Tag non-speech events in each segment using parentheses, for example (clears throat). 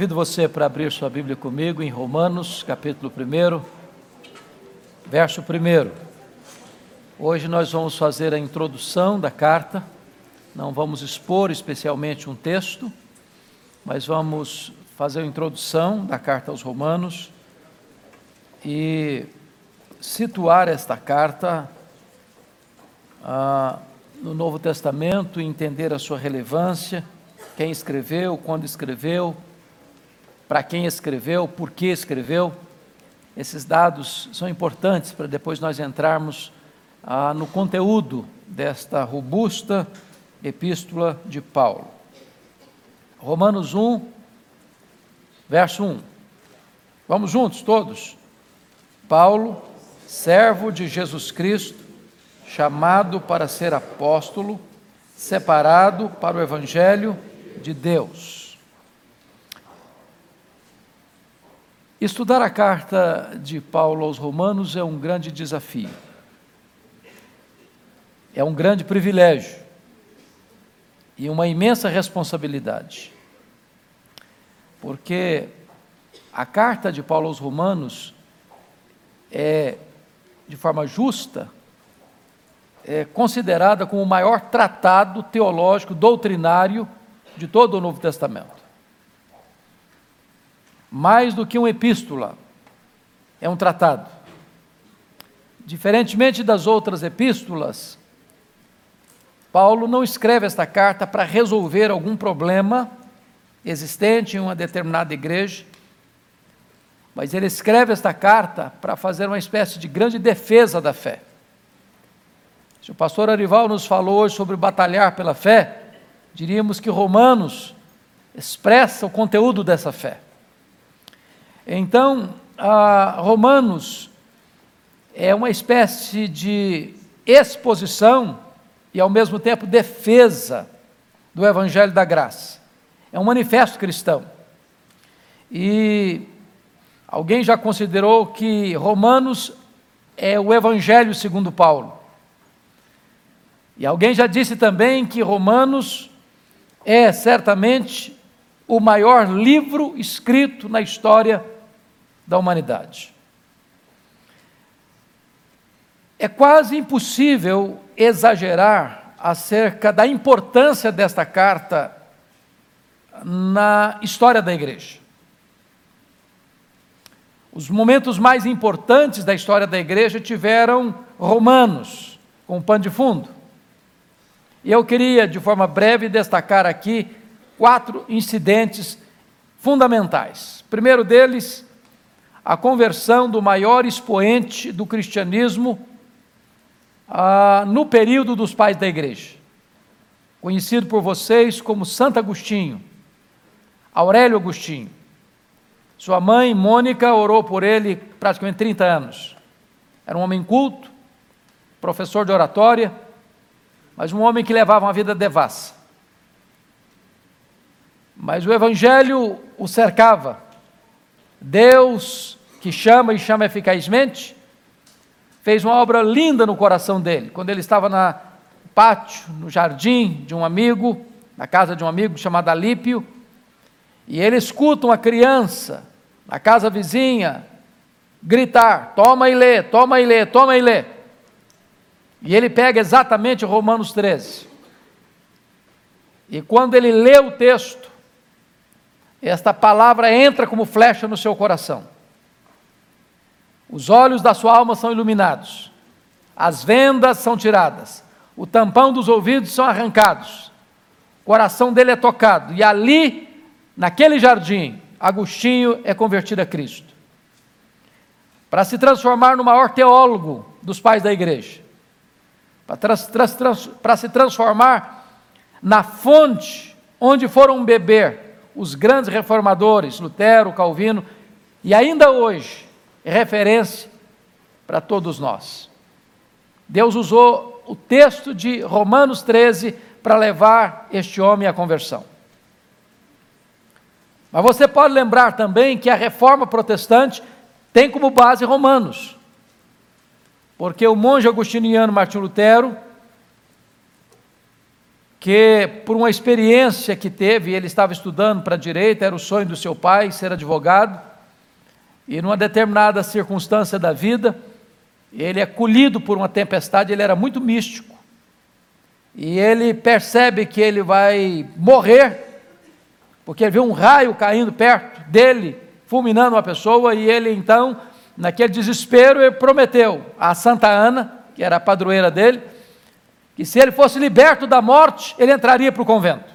Convido você para abrir sua Bíblia comigo em Romanos, capítulo 1, verso 1. Hoje nós vamos fazer a introdução da carta, não vamos expor especialmente um texto, mas vamos fazer a introdução da carta aos Romanos e situar esta carta ah, no Novo Testamento entender a sua relevância, quem escreveu, quando escreveu, para quem escreveu, por que escreveu. Esses dados são importantes para depois nós entrarmos ah, no conteúdo desta robusta epístola de Paulo. Romanos 1, verso 1. Vamos juntos, todos. Paulo, servo de Jesus Cristo, chamado para ser apóstolo, separado para o Evangelho de Deus Estudar a carta de Paulo aos Romanos é um grande desafio. É um grande privilégio e uma imensa responsabilidade. Porque a carta de Paulo aos Romanos é, de forma justa, é considerada como o maior tratado teológico, doutrinário de todo o Novo Testamento mais do que uma epístola, é um tratado. Diferentemente das outras epístolas, Paulo não escreve esta carta para resolver algum problema existente em uma determinada igreja, mas ele escreve esta carta para fazer uma espécie de grande defesa da fé. Se o pastor Arival nos falou hoje sobre batalhar pela fé, diríamos que Romanos expressa o conteúdo dessa fé. Então, Romanos é uma espécie de exposição e, ao mesmo tempo, defesa do Evangelho da Graça. É um manifesto cristão. E alguém já considerou que Romanos é o Evangelho segundo Paulo. E alguém já disse também que Romanos é certamente o maior livro escrito na história da humanidade. É quase impossível exagerar acerca da importância desta carta na história da igreja. Os momentos mais importantes da história da igreja tiveram Romanos, com pano de fundo. E eu queria, de forma breve, destacar aqui quatro incidentes fundamentais. O primeiro deles, a conversão do maior expoente do cristianismo ah, no período dos pais da igreja, conhecido por vocês como Santo Agostinho, Aurélio Agostinho. Sua mãe, Mônica, orou por ele praticamente 30 anos. Era um homem culto, professor de oratória, mas um homem que levava uma vida devassa. Mas o evangelho o cercava Deus, que chama e chama eficazmente, fez uma obra linda no coração dele. Quando ele estava no pátio, no jardim de um amigo, na casa de um amigo chamado Alípio, e ele escuta uma criança na casa vizinha gritar: toma e lê, toma e lê, toma e lê. E ele pega exatamente Romanos 13. E quando ele lê o texto, esta palavra entra como flecha no seu coração. Os olhos da sua alma são iluminados, as vendas são tiradas, o tampão dos ouvidos são arrancados, o coração dele é tocado, e ali, naquele jardim, Agostinho é convertido a Cristo. Para se transformar no maior teólogo dos pais da igreja, para, trans, trans, trans, para se transformar na fonte onde foram beber os grandes reformadores, Lutero, Calvino, e ainda hoje é referência para todos nós. Deus usou o texto de Romanos 13 para levar este homem à conversão. Mas você pode lembrar também que a reforma protestante tem como base Romanos. Porque o monge agostiniano Martim Lutero que, por uma experiência que teve, ele estava estudando para direito, era o sonho do seu pai ser advogado, e numa determinada circunstância da vida, ele é colhido por uma tempestade, ele era muito místico. E ele percebe que ele vai morrer, porque ele viu um raio caindo perto dele, fulminando uma pessoa, e ele então, naquele desespero, ele prometeu a Santa Ana, que era a padroeira dele, que se ele fosse liberto da morte, ele entraria para o convento.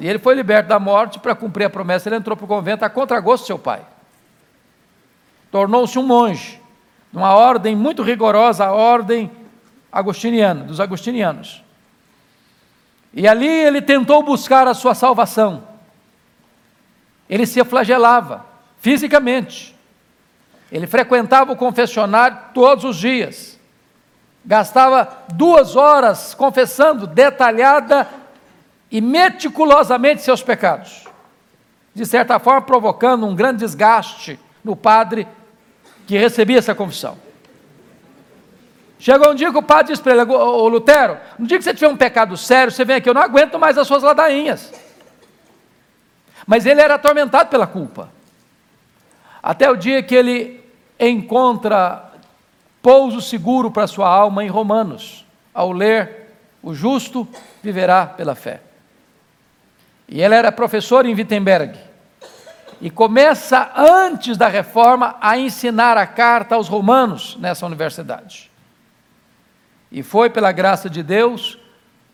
E ele foi liberto da morte para cumprir a promessa, ele entrou para o convento a contragosto do seu pai. Tornou-se um monge uma ordem muito rigorosa, a ordem agostiniana, dos agostinianos. E ali ele tentou buscar a sua salvação. Ele se flagelava fisicamente. Ele frequentava o confessionário todos os dias. Gastava duas horas confessando detalhada e meticulosamente seus pecados. De certa forma, provocando um grande desgaste no padre que recebia essa confissão. Chegou um dia que o padre disse para ele, ô Lutero, no dia que você tiver um pecado sério, você vem aqui, eu não aguento mais as suas ladainhas. Mas ele era atormentado pela culpa. Até o dia que ele encontra pouso seguro para sua alma em Romanos, ao ler: O justo viverá pela fé. E ele era professor em Wittenberg e começa antes da reforma a ensinar a carta aos romanos nessa universidade. E foi pela graça de Deus,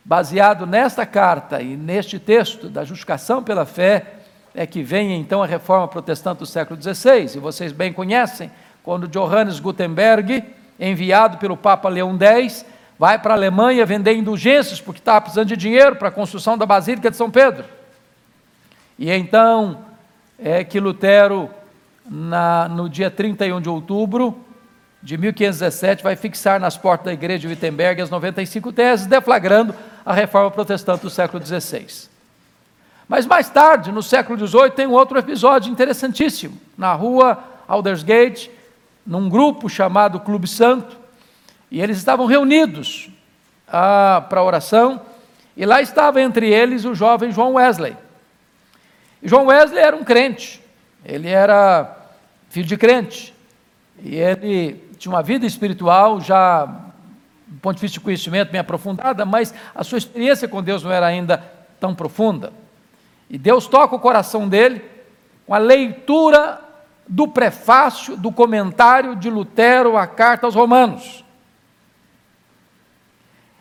baseado nesta carta e neste texto da justificação pela fé, é que vem então a reforma protestante do século XVI. E vocês bem conhecem, quando Johannes Gutenberg, enviado pelo Papa Leão X, vai para a Alemanha vender indulgências porque estava precisando de dinheiro para a construção da Basílica de São Pedro. E então é que Lutero, na, no dia 31 de outubro de 1517, vai fixar nas portas da igreja de Wittenberg as 95 teses, deflagrando a reforma protestante do século XVI. Mas mais tarde, no século XVIII, tem um outro episódio interessantíssimo. Na rua Aldersgate, num grupo chamado Clube Santo, e eles estavam reunidos ah, para oração, e lá estava entre eles o jovem João Wesley. João Wesley era um crente, ele era filho de crente, e ele tinha uma vida espiritual já, do ponto de vista de conhecimento, bem aprofundada, mas a sua experiência com Deus não era ainda tão profunda. E Deus toca o coração dele com a leitura do prefácio, do comentário de Lutero à carta aos Romanos.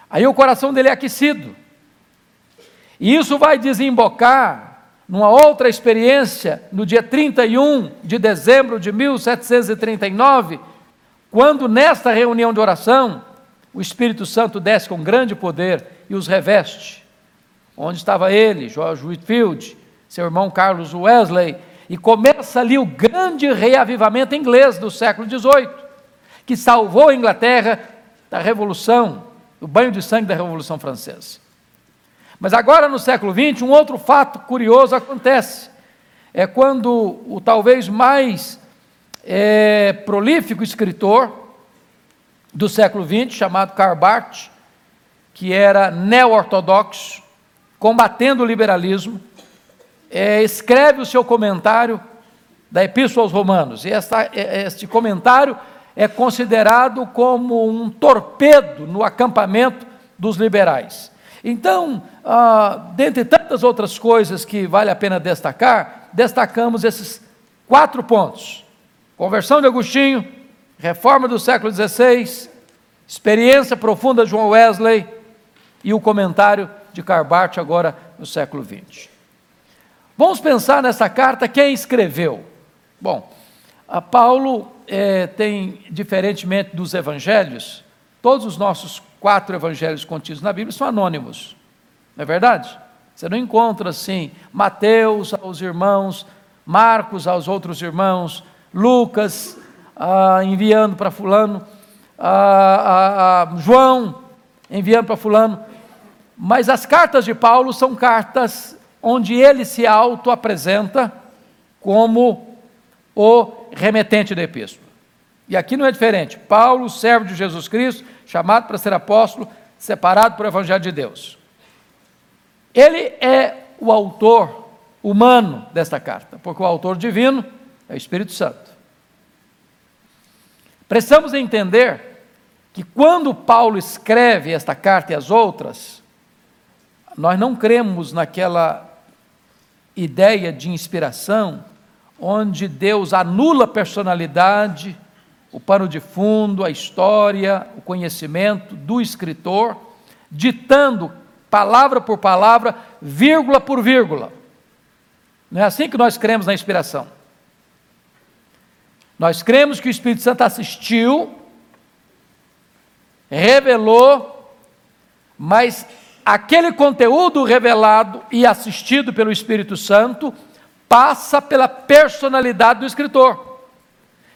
Aí o coração dele é aquecido. E isso vai desembocar numa outra experiência, no dia 31 de dezembro de 1739, quando nesta reunião de oração, o Espírito Santo desce com grande poder e os reveste. Onde estava ele, George Whitfield, seu irmão Carlos Wesley, e começa ali o grande reavivamento inglês do século XVIII, que salvou a Inglaterra da Revolução, do banho de sangue da Revolução Francesa. Mas agora, no século XX, um outro fato curioso acontece. É quando o talvez mais é, prolífico escritor do século XX, chamado Karl Barth, que era neo-ortodoxo, combatendo o liberalismo, é, escreve o seu comentário da Epístola aos Romanos. E esta, é, este comentário é considerado como um torpedo no acampamento dos liberais. Então, ah, dentre tantas outras coisas que vale a pena destacar, destacamos esses quatro pontos: conversão de Agostinho, reforma do século XVI, experiência profunda de João Wesley e o comentário de Carbart agora no século XX. Vamos pensar nessa carta quem escreveu. Bom, Paulo é, tem, diferentemente dos evangelhos, todos os nossos quatro evangelhos contidos na Bíblia são anônimos. Não é verdade? Você não encontra assim Mateus aos irmãos, Marcos aos outros irmãos, Lucas ah, enviando para fulano, ah, ah, João enviando para fulano. Mas as cartas de Paulo são cartas onde ele se auto-apresenta como o remetente da epístola. E aqui não é diferente. Paulo, servo de Jesus Cristo, chamado para ser apóstolo, separado para o Evangelho de Deus. Ele é o autor humano desta carta, porque o autor divino é o Espírito Santo. Precisamos entender que quando Paulo escreve esta carta e as outras, nós não cremos naquela ideia de inspiração onde Deus anula a personalidade, o pano de fundo, a história, o conhecimento do escritor, ditando palavra por palavra, vírgula por vírgula. Não é assim que nós cremos na inspiração. Nós cremos que o Espírito Santo assistiu, revelou, mas aquele conteúdo revelado e assistido pelo Espírito Santo passa pela personalidade do escritor.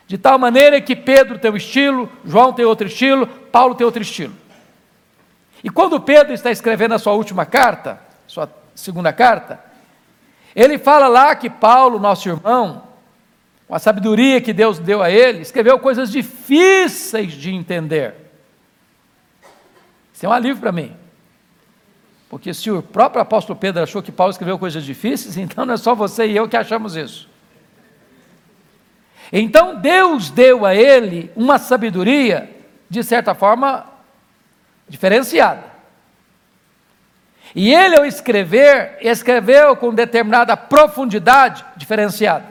De tal maneira que Pedro tem um estilo, João tem outro estilo, Paulo tem outro estilo. E quando Pedro está escrevendo a sua última carta, sua segunda carta, ele fala lá que Paulo, nosso irmão, com a sabedoria que Deus deu a ele, escreveu coisas difíceis de entender. Isso é um alívio para mim. Porque se o próprio apóstolo Pedro achou que Paulo escreveu coisas difíceis, (laughs) então não é só você e eu que achamos isso. Então Deus deu a ele uma sabedoria, de certa forma, diferenciada. E ele, ao escrever, escreveu com determinada profundidade diferenciada.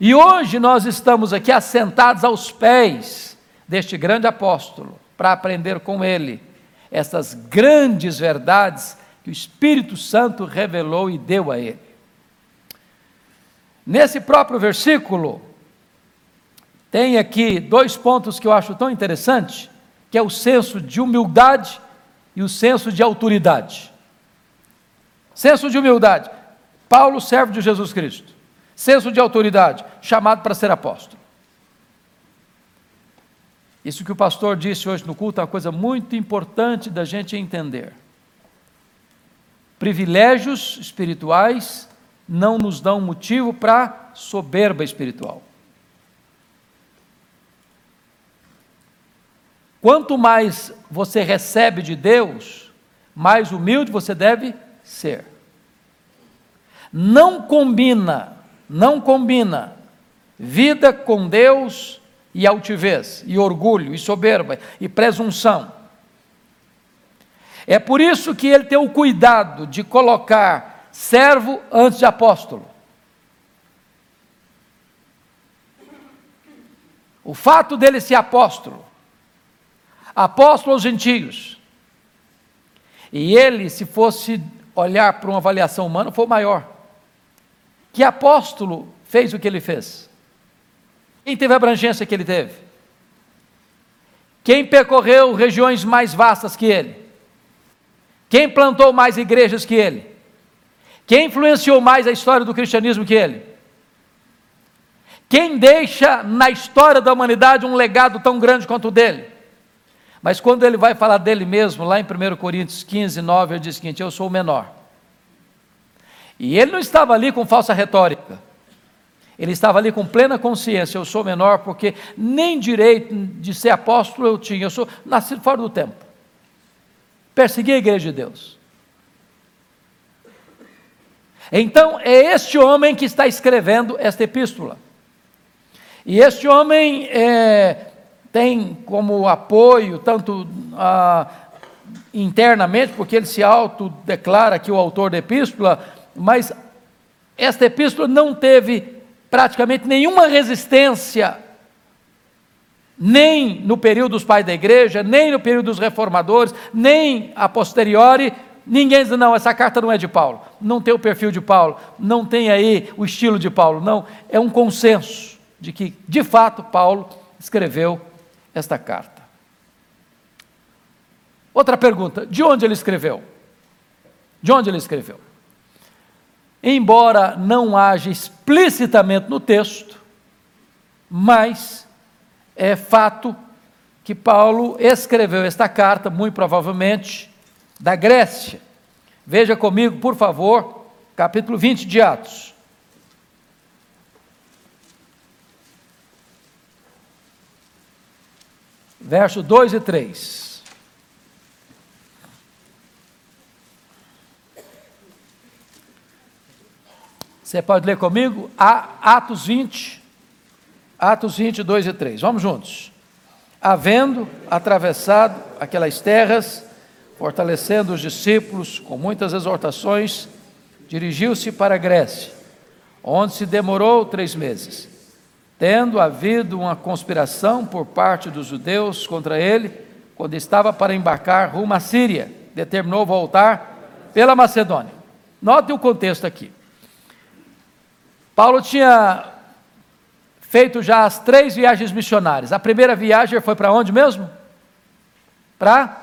E hoje nós estamos aqui assentados aos pés deste grande apóstolo, para aprender com ele essas grandes verdades que o Espírito Santo revelou e deu a ele. Nesse próprio versículo, tem aqui dois pontos que eu acho tão interessante, que é o senso de humildade e o senso de autoridade. Senso de humildade. Paulo serve de Jesus Cristo. Senso de autoridade, chamado para ser apóstolo. Isso que o pastor disse hoje no culto é uma coisa muito importante da gente entender. Privilégios espirituais não nos dão motivo para soberba espiritual. Quanto mais você recebe de Deus, mais humilde você deve ser. Não combina, não combina vida com Deus e altivez, e orgulho, e soberba, e presunção. É por isso que ele tem o cuidado de colocar servo antes de apóstolo. O fato dele ser apóstolo apóstolo aos gentios. E ele, se fosse olhar para uma avaliação humana, foi maior. Que apóstolo fez o que ele fez? Quem teve a abrangência que ele teve? Quem percorreu regiões mais vastas que ele? Quem plantou mais igrejas que ele? Quem influenciou mais a história do cristianismo que ele? Quem deixa na história da humanidade um legado tão grande quanto o dele? Mas quando ele vai falar dele mesmo, lá em 1 Coríntios 15, 9, ele diz o seguinte: Eu sou o menor. E ele não estava ali com falsa retórica. Ele estava ali com plena consciência: eu sou menor, porque nem direito de ser apóstolo eu tinha, eu sou nascido fora do tempo. Persegui a igreja de Deus. Então, é este homem que está escrevendo esta epístola. E este homem é, tem como apoio, tanto ah, internamente, porque ele se autodeclara aqui o autor da epístola, mas esta epístola não teve praticamente nenhuma resistência, nem no período dos pais da igreja, nem no período dos reformadores, nem a posteriori, ninguém diz, não, essa carta não é de Paulo, não tem o perfil de Paulo, não tem aí o estilo de Paulo, não, é um consenso de que, de fato, Paulo escreveu esta carta. Outra pergunta: de onde ele escreveu? De onde ele escreveu? Embora não haja explicitamente no texto, mas é fato que Paulo escreveu esta carta, muito provavelmente, da Grécia. Veja comigo, por favor, capítulo 20 de Atos. verso 2 e 3. Você pode ler comigo? Atos 20, Atos 20, 2 e 3. Vamos juntos. Havendo atravessado aquelas terras, fortalecendo os discípulos com muitas exortações, dirigiu-se para a Grécia, onde se demorou três meses. Tendo havido uma conspiração por parte dos judeus contra ele, quando estava para embarcar rumo à Síria, determinou voltar pela Macedônia. Note o contexto aqui. Paulo tinha feito já as três viagens missionárias. A primeira viagem foi para onde mesmo? Para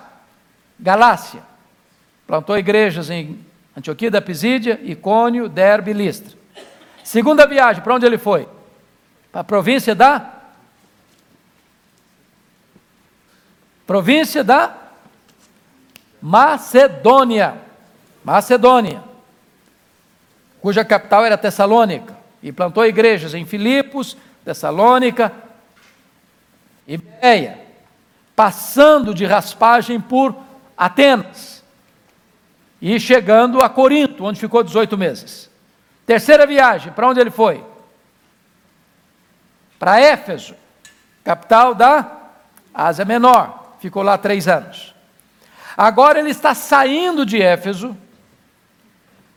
Galácia. Plantou igrejas em Antioquia da Pisídia, Icônio, Derbe e Listra. Segunda viagem, para onde ele foi? Para a província da província da Macedônia. Macedônia, cuja capital era Tessalônica e plantou igrejas em Filipos, Tessalônica e Beia, passando de raspagem por Atenas e chegando a Corinto, onde ficou 18 meses. Terceira viagem, para onde ele foi? Para Éfeso, capital da Ásia Menor, ficou lá três anos. Agora ele está saindo de Éfeso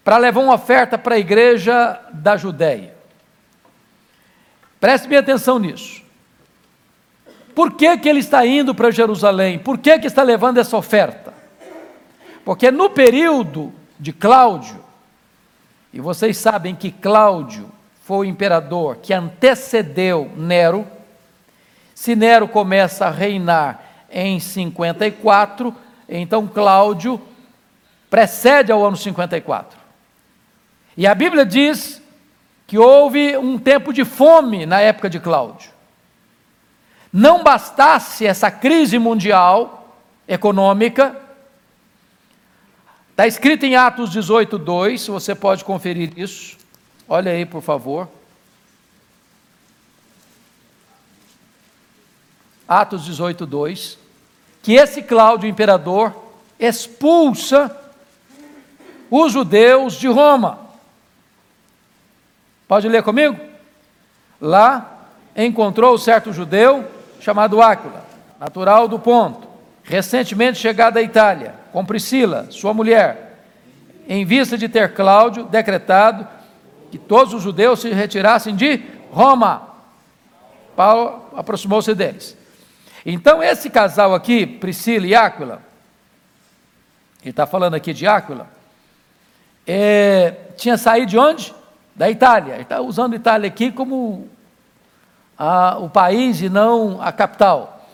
para levar uma oferta para a igreja da Judéia. Preste bem atenção nisso. Por que, que ele está indo para Jerusalém? Por que, que está levando essa oferta? Porque no período de Cláudio, e vocês sabem que Cláudio foi o imperador que antecedeu Nero, se Nero começa a reinar em 54, então Cláudio precede ao ano 54. E a Bíblia diz que houve um tempo de fome na época de Cláudio. Não bastasse essa crise mundial econômica, está escrito em Atos 18, 2, você pode conferir isso. Olha aí, por favor. Atos 18, 2. Que esse Cláudio, imperador, expulsa os judeus de Roma. Pode ler comigo? Lá encontrou certo judeu chamado Áquila, natural do Ponto, recentemente chegado da Itália, com Priscila, sua mulher, em vista de ter Cláudio decretado que todos os judeus se retirassem de Roma. Paulo aproximou-se deles. Então, esse casal aqui, Priscila e Áquila, ele está falando aqui de Áquila, é, tinha saído de onde? Da Itália. Está usando Itália aqui como a, o país e não a capital.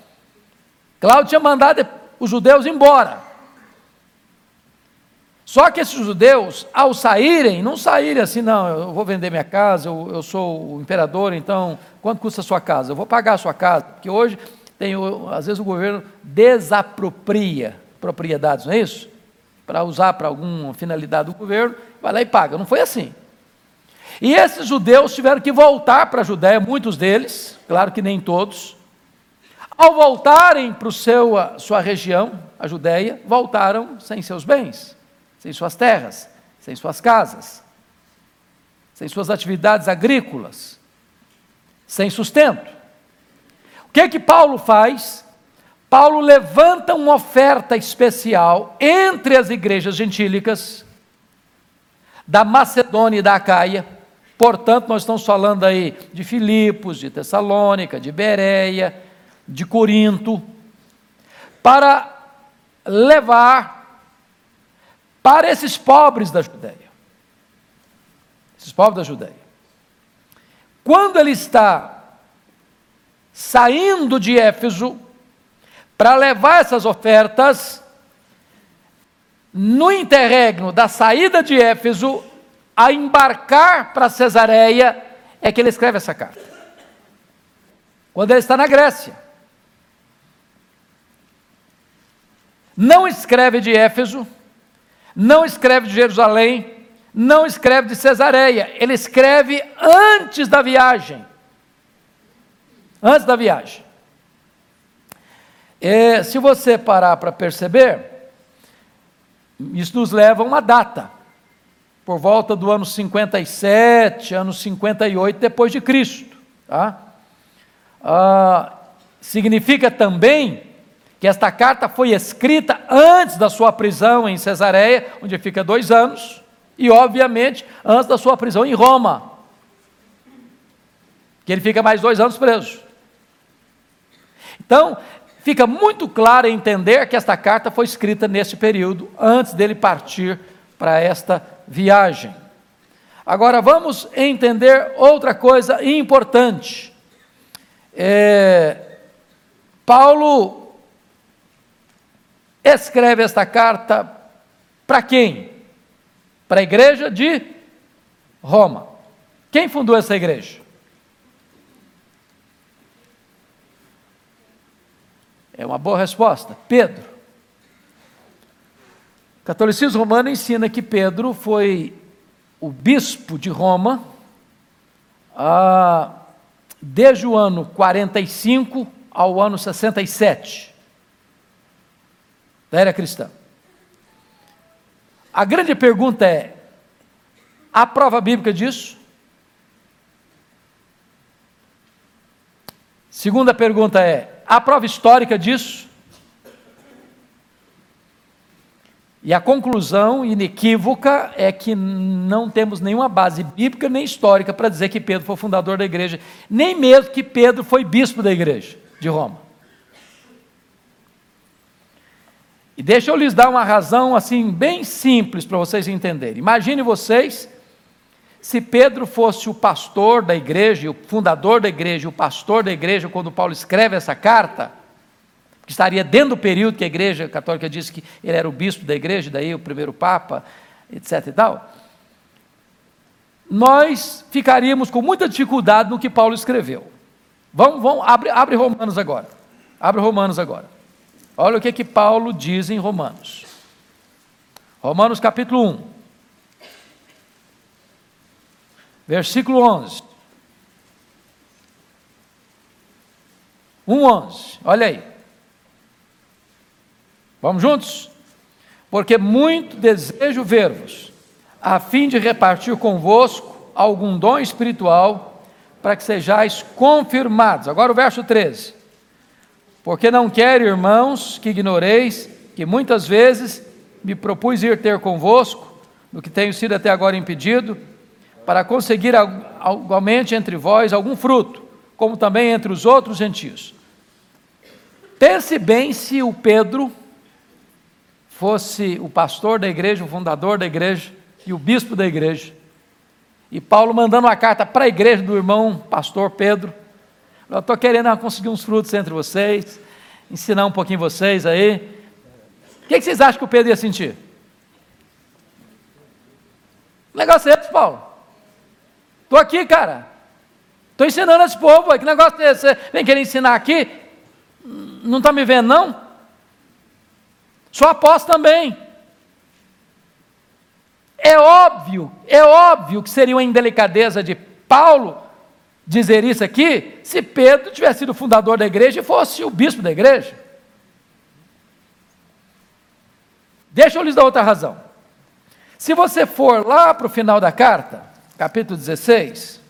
Cláudio tinha mandado os judeus embora. Só que esses judeus, ao saírem, não saírem assim, não, eu vou vender minha casa, eu, eu sou o imperador, então, quanto custa a sua casa? Eu vou pagar a sua casa, porque hoje tem, às vezes o governo desapropria propriedades, não é isso? Para usar para alguma finalidade do governo, vai lá e paga. Não foi assim. E esses judeus tiveram que voltar para a Judéia, muitos deles, claro que nem todos. Ao voltarem para seu, a sua região, a Judéia, voltaram sem seus bens, sem suas terras, sem suas casas, sem suas atividades agrícolas, sem sustento. O que é que Paulo faz? Paulo levanta uma oferta especial entre as igrejas gentílicas da Macedônia e da Acaia Portanto, nós estamos falando aí de Filipos, de Tessalônica, de Bereia, de Corinto, para levar para esses pobres da Judéia. Esses pobres da Judéia. Quando ele está saindo de Éfeso para levar essas ofertas, no interregno da saída de Éfeso, a embarcar para Cesareia, é que ele escreve essa carta. Quando ele está na Grécia. Não escreve de Éfeso, não escreve de Jerusalém, não escreve de Cesareia, ele escreve antes da viagem. Antes da viagem. E, se você parar para perceber, isso nos leva a uma data. Por volta do ano 57, ano 58 depois de Cristo. Tá? Ah, significa também que esta carta foi escrita antes da sua prisão em Cesareia, onde fica dois anos, e obviamente antes da sua prisão em Roma, que ele fica mais dois anos preso. Então, fica muito claro entender que esta carta foi escrita nesse período, antes dele partir para esta viagem. Agora vamos entender outra coisa importante. É, Paulo escreve esta carta para quem? Para a igreja de Roma. Quem fundou essa igreja? É uma boa resposta. Pedro. Catolicismo romano ensina que Pedro foi o bispo de Roma ah, desde o ano 45 ao ano 67 da era cristã. A grande pergunta é: há prova bíblica disso? Segunda pergunta é: há prova histórica disso? E a conclusão inequívoca é que não temos nenhuma base bíblica nem histórica para dizer que Pedro foi fundador da igreja, nem mesmo que Pedro foi bispo da igreja de Roma. E deixa eu lhes dar uma razão assim bem simples para vocês entenderem. Imagine vocês se Pedro fosse o pastor da igreja, o fundador da igreja, o pastor da igreja, quando Paulo escreve essa carta, que estaria dentro do período que a igreja católica disse que ele era o bispo da igreja, daí o primeiro papa, etc e tal, nós ficaríamos com muita dificuldade no que Paulo escreveu. Vamos, vamos, abre, abre Romanos agora. Abre Romanos agora. Olha o que que Paulo diz em Romanos. Romanos capítulo 1. versículo 11. 1,11, olha aí. Vamos juntos? Porque muito desejo ver-vos, a fim de repartir convosco algum dom espiritual, para que sejais confirmados. Agora o verso 13. Porque não quero, irmãos, que ignoreis que muitas vezes me propus ir ter convosco, no que tenho sido até agora impedido, para conseguir igualmente entre vós algum fruto, como também entre os outros gentios. Pense bem se o Pedro fosse o pastor da igreja, o fundador da igreja e o bispo da igreja. E Paulo mandando uma carta para a igreja do irmão pastor Pedro. Eu estou querendo conseguir uns frutos entre vocês, ensinar um pouquinho vocês aí. O que, que vocês acham que o Pedro ia sentir? O negócio é esse, Paulo. Estou aqui, cara. Estou ensinando esse povo. Que negócio é esse? Você vem querer ensinar aqui? Não está me vendo, não? Sou apóstolo também. É óbvio, é óbvio que seria uma indelicadeza de Paulo dizer isso aqui se Pedro tivesse sido fundador da igreja e fosse o bispo da igreja. Deixa eu lhes dar outra razão. Se você for lá para o final da carta, capítulo 16.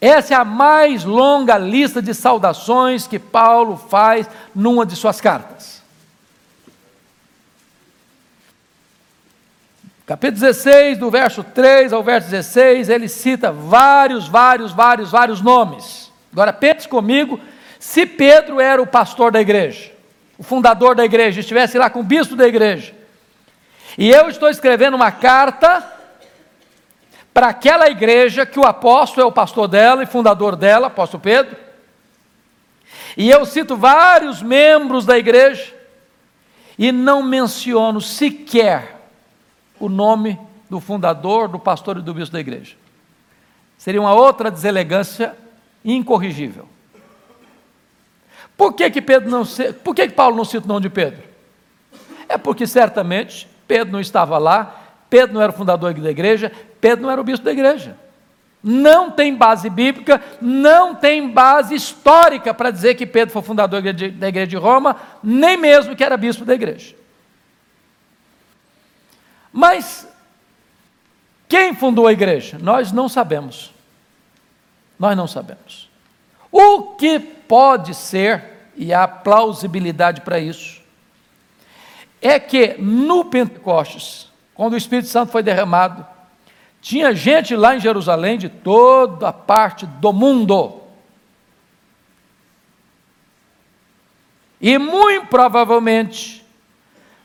Essa é a mais longa lista de saudações que Paulo faz numa de suas cartas. Capítulo 16, do verso 3 ao verso 16, ele cita vários, vários, vários, vários nomes. Agora pense comigo, se Pedro era o pastor da igreja, o fundador da igreja, estivesse lá com o bispo da igreja, e eu estou escrevendo uma carta para aquela igreja que o apóstolo é o pastor dela e fundador dela, apóstolo Pedro. E eu cito vários membros da igreja e não menciono sequer o nome do fundador, do pastor e do bispo da igreja. Seria uma outra deselegância incorrigível. Por que que Pedro não por que que Paulo não cita o nome de Pedro? É porque certamente Pedro não estava lá, Pedro não era o fundador da igreja, Pedro não era o bispo da igreja. Não tem base bíblica, não tem base histórica para dizer que Pedro foi fundador da igreja de Roma, nem mesmo que era bispo da igreja. Mas quem fundou a igreja? Nós não sabemos. Nós não sabemos. O que pode ser, e há plausibilidade para isso, é que no Pentecostes, quando o Espírito Santo foi derramado, tinha gente lá em Jerusalém de toda parte do mundo. E muito provavelmente,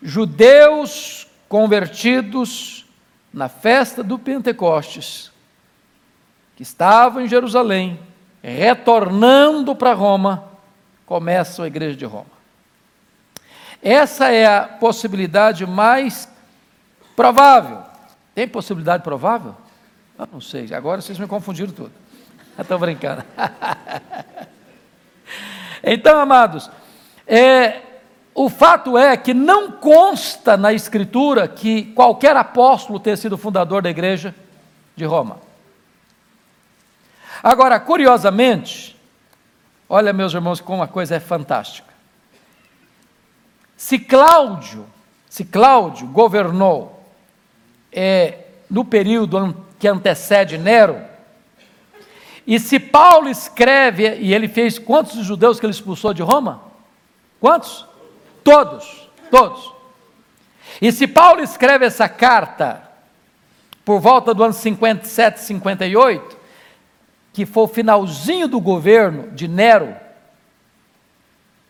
judeus convertidos na festa do Pentecostes, que estavam em Jerusalém, retornando para Roma, começam a igreja de Roma. Essa é a possibilidade mais provável. Tem possibilidade provável? Eu não sei, agora vocês me confundiram tudo. (laughs) Estou brincando. (laughs) então, amados, é, o fato é que não consta na Escritura que qualquer apóstolo tenha sido fundador da igreja de Roma. Agora, curiosamente, olha, meus irmãos, como a coisa é fantástica. Se Cláudio, se Cláudio governou é, no período que antecede Nero, e se Paulo escreve, e ele fez quantos judeus que ele expulsou de Roma? Quantos? Todos, todos. E se Paulo escreve essa carta por volta do ano 57, 58, que foi o finalzinho do governo de Nero,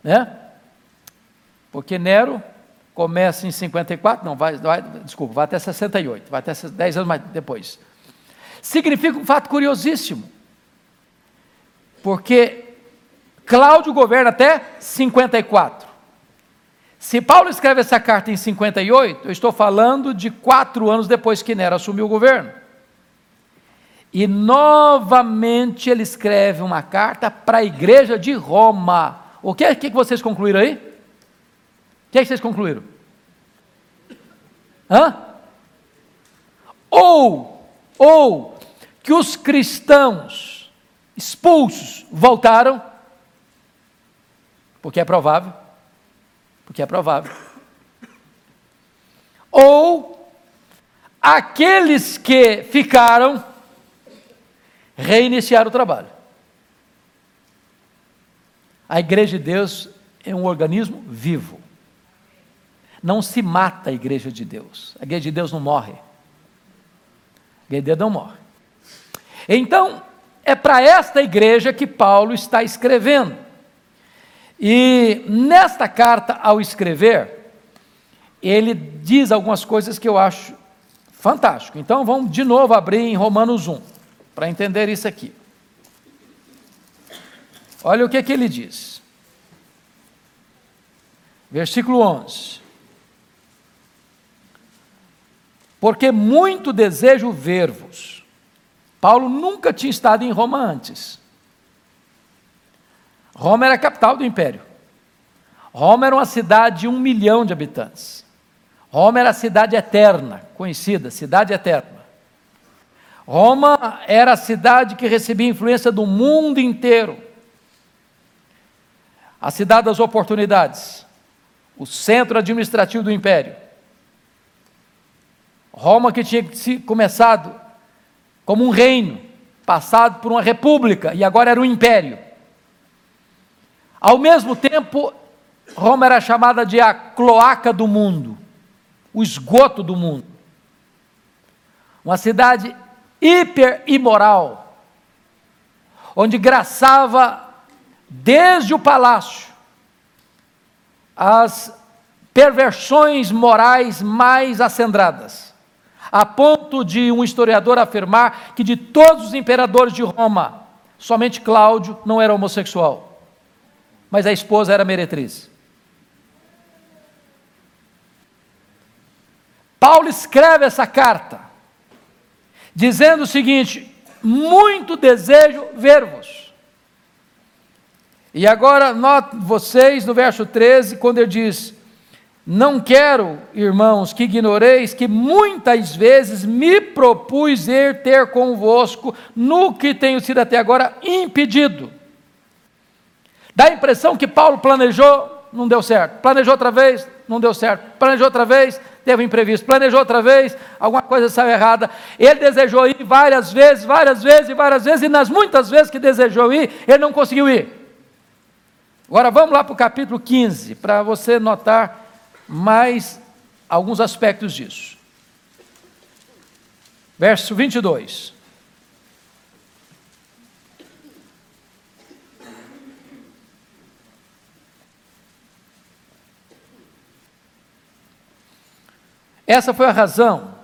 né? Porque Nero começa em 54, não, vai, vai, desculpa, vai até 68, vai até 10 anos mais depois. Significa um fato curiosíssimo, porque Cláudio governa até 54. Se Paulo escreve essa carta em 58, eu estou falando de quatro anos depois que Nero assumiu o governo. E novamente ele escreve uma carta para a igreja de Roma. O que, que, que vocês concluíram aí? Que, que vocês concluíram? Hã? Ou, ou que os cristãos expulsos voltaram, porque é provável, porque é provável. Ou aqueles que ficaram reiniciar o trabalho. A igreja de Deus é um organismo vivo. Não se mata a igreja de Deus. A igreja de Deus não morre. A igreja de Deus não morre. Então, é para esta igreja que Paulo está escrevendo. E nesta carta, ao escrever, ele diz algumas coisas que eu acho fantástico. Então, vamos de novo abrir em Romanos 1 para entender isso aqui. Olha o que, que ele diz. Versículo 11. Porque muito desejo ver-vos. Paulo nunca tinha estado em Roma antes. Roma era a capital do império. Roma era uma cidade de um milhão de habitantes. Roma era a cidade eterna, conhecida, cidade eterna. Roma era a cidade que recebia influência do mundo inteiro. A cidade das oportunidades, o centro administrativo do império. Roma que tinha começado como um reino, passado por uma república e agora era um império. Ao mesmo tempo, Roma era chamada de a cloaca do mundo, o esgoto do mundo. Uma cidade hiper imoral, onde graçava desde o palácio as perversões morais mais acendradas, a ponto de um historiador afirmar que de todos os imperadores de Roma, somente Cláudio não era homossexual, mas a esposa era meretriz. Paulo escreve essa carta dizendo o seguinte: muito desejo ver-vos. E agora, note vocês no verso 13, quando ele diz: Não quero, irmãos, que ignoreis que muitas vezes me propus ir ter convosco no que tenho sido até agora impedido. Dá a impressão que Paulo planejou, não deu certo. Planejou outra vez, não deu certo. Planejou outra vez, teve um imprevisto. Planejou outra vez, alguma coisa saiu errada. Ele desejou ir várias vezes, várias vezes e várias vezes, e nas muitas vezes que desejou ir, ele não conseguiu ir. Agora vamos lá para o capítulo 15, para você notar mais alguns aspectos disso. Verso 22. Essa foi a razão,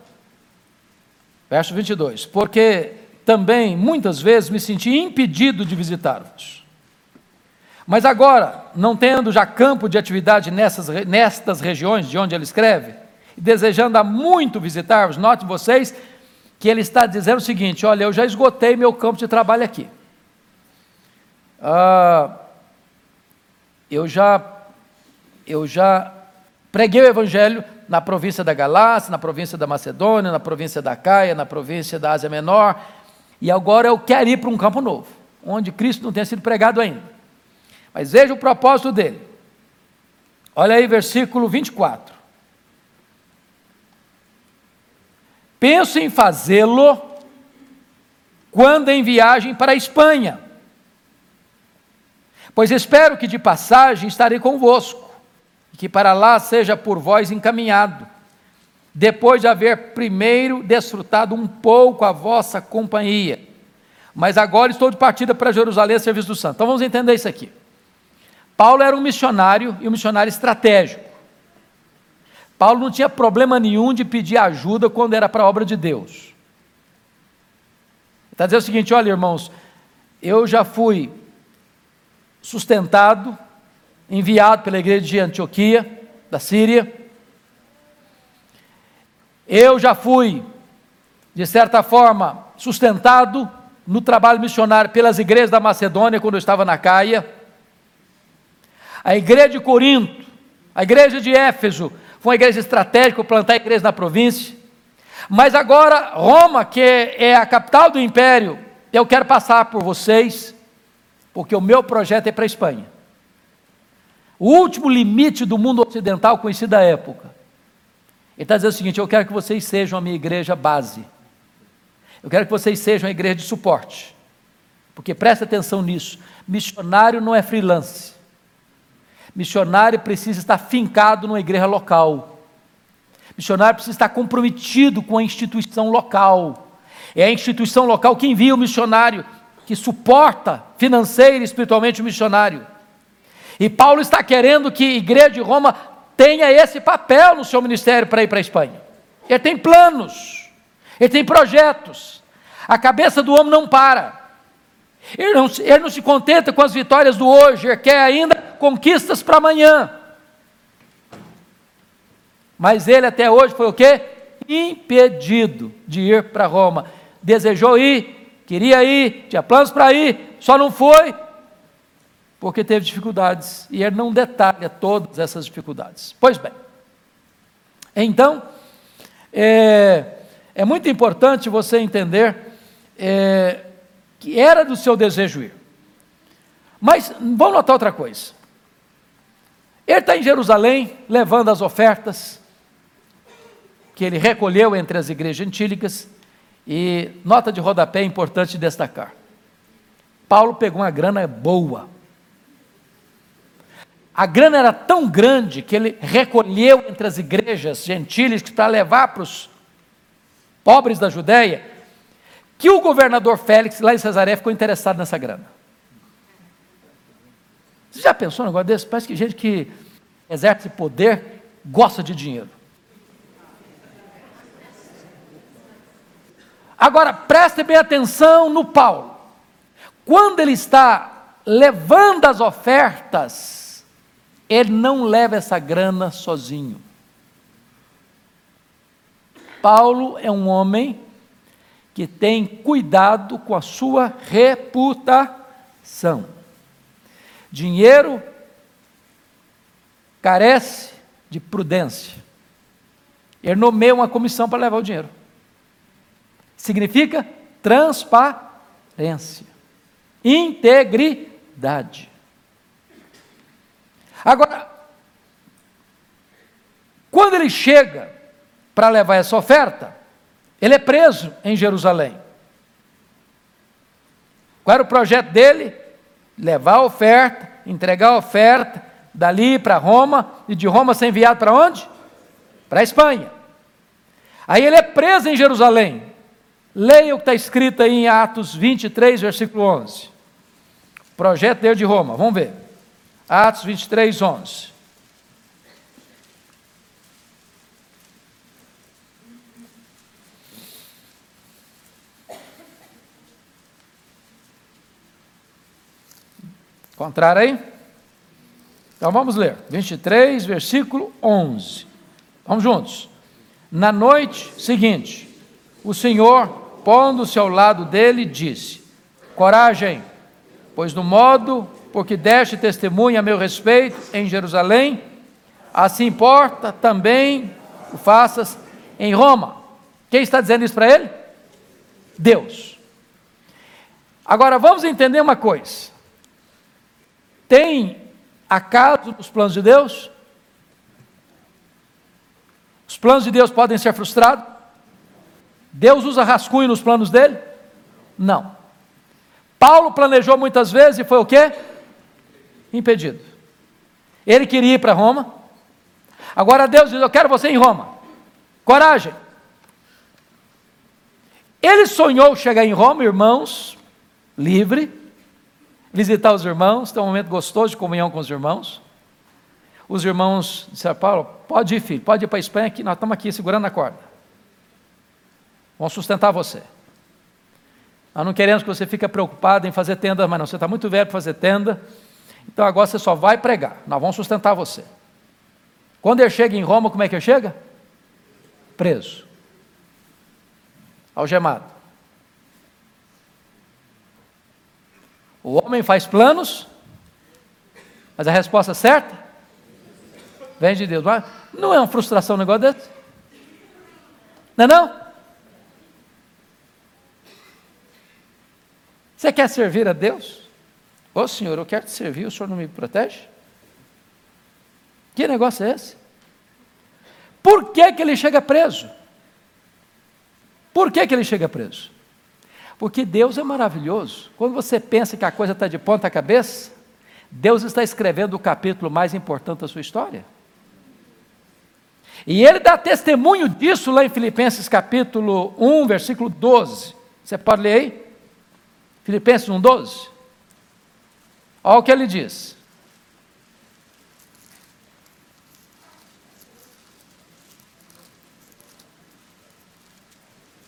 verso 22, porque também muitas vezes me senti impedido de visitar-vos. Mas agora, não tendo já campo de atividade nessas, nestas regiões de onde ele escreve, desejando há muito visitar-vos, note vocês que ele está dizendo o seguinte: olha, eu já esgotei meu campo de trabalho aqui. Ah, eu já, eu já preguei o evangelho na província da Galácia, na província da Macedônia, na província da Caia, na província da Ásia Menor, e agora eu quero ir para um campo novo, onde Cristo não tenha sido pregado ainda. Mas veja o propósito dele. Olha aí, versículo 24. Penso em fazê-lo quando em viagem para a Espanha, pois espero que de passagem estarei convosco que para lá seja por vós encaminhado, depois de haver primeiro desfrutado um pouco a vossa companhia. Mas agora estou de partida para Jerusalém serviço do santo. Então vamos entender isso aqui. Paulo era um missionário e um missionário estratégico. Paulo não tinha problema nenhum de pedir ajuda quando era para a obra de Deus. Está dizendo o seguinte: olha, irmãos, eu já fui sustentado enviado pela igreja de Antioquia, da Síria. Eu já fui, de certa forma, sustentado no trabalho missionário pelas igrejas da Macedônia, quando eu estava na Caia. A igreja de Corinto, a igreja de Éfeso, foi uma igreja estratégica, plantar igreja na província. Mas agora, Roma, que é a capital do império, eu quero passar por vocês, porque o meu projeto é para a Espanha. O último limite do mundo ocidental conhecido da época. Ele está dizendo o seguinte: eu quero que vocês sejam a minha igreja base. Eu quero que vocês sejam a igreja de suporte. Porque presta atenção nisso: missionário não é freelance. Missionário precisa estar fincado numa igreja local. Missionário precisa estar comprometido com a instituição local. É a instituição local que envia o missionário, que suporta financeira e espiritualmente o missionário. E Paulo está querendo que a igreja de Roma tenha esse papel no seu ministério para ir para a Espanha. Ele tem planos, ele tem projetos. A cabeça do homem não para. Ele não, ele não se contenta com as vitórias do hoje, ele quer ainda conquistas para amanhã. Mas ele até hoje foi o quê? Impedido de ir para Roma. Desejou ir, queria ir, tinha planos para ir, só não foi porque teve dificuldades, e ele não detalha todas essas dificuldades. Pois bem, então, é, é muito importante você entender é, que era do seu desejo ir. Mas vamos notar outra coisa. Ele está em Jerusalém, levando as ofertas que ele recolheu entre as igrejas gentílicas, e nota de rodapé importante destacar. Paulo pegou uma grana boa a grana era tão grande que ele recolheu entre as igrejas gentílicas para levar para os pobres da Judéia, que o governador Félix, lá em Cesaré, ficou interessado nessa grana. Você já pensou um negócio desse? Parece que gente que exerce poder gosta de dinheiro. Agora, preste bem atenção no Paulo. Quando ele está levando as ofertas ele não leva essa grana sozinho. Paulo é um homem que tem cuidado com a sua reputação. Dinheiro carece de prudência. Ele nomeia uma comissão para levar o dinheiro. Significa transparência, integridade. Agora, Quando ele chega para levar essa oferta, ele é preso em Jerusalém. Qual era o projeto dele? Levar a oferta, entregar a oferta, dali para Roma, e de Roma ser enviado para onde? Para a Espanha. Aí ele é preso em Jerusalém. Leia o que está escrito aí em Atos 23, versículo 11. Projeto dele de Roma, vamos ver. Atos 23, 11. Contrário aí? Então vamos ler. 23, versículo 11. Vamos juntos. Na noite seguinte, o Senhor, pondo-se ao lado dele, disse: Coragem, pois no modo porque deste testemunha a meu respeito em Jerusalém, assim importa também o faças em Roma. Quem está dizendo isso para ele? Deus. Agora vamos entender uma coisa. Tem acaso nos planos de Deus? Os planos de Deus podem ser frustrados? Deus usa rascunho nos planos dele? Não. Paulo planejou muitas vezes e foi o quê? Impedido. Ele queria ir para Roma. Agora Deus diz: Eu quero você em Roma. Coragem. Ele sonhou chegar em Roma, irmãos, livre, visitar os irmãos, ter um momento gostoso de comunhão com os irmãos. Os irmãos disseram, Paulo, pode ir, filho, pode ir para a Espanha, que nós estamos aqui segurando a corda. Vamos sustentar você. Nós não queremos que você fique preocupado em fazer tenda, mas não, você está muito velho para fazer tenda, então agora você só vai pregar, nós vamos sustentar você. Quando ele chega em Roma, como é que ele chega? Preso. Algemado. O homem faz planos, mas a resposta certa vem de Deus. Não é uma frustração um negócio desse? Não é não? Você quer servir a Deus? Ô Senhor, eu quero te servir, o Senhor não me protege? Que negócio é esse? Por que, que ele chega preso? Por que, que ele chega preso? Porque Deus é maravilhoso. Quando você pensa que a coisa está de ponta cabeça, Deus está escrevendo o capítulo mais importante da sua história. E ele dá testemunho disso lá em Filipenses capítulo 1, versículo 12. Você pode ler aí? Filipenses 1, 12. Olha o que ele diz.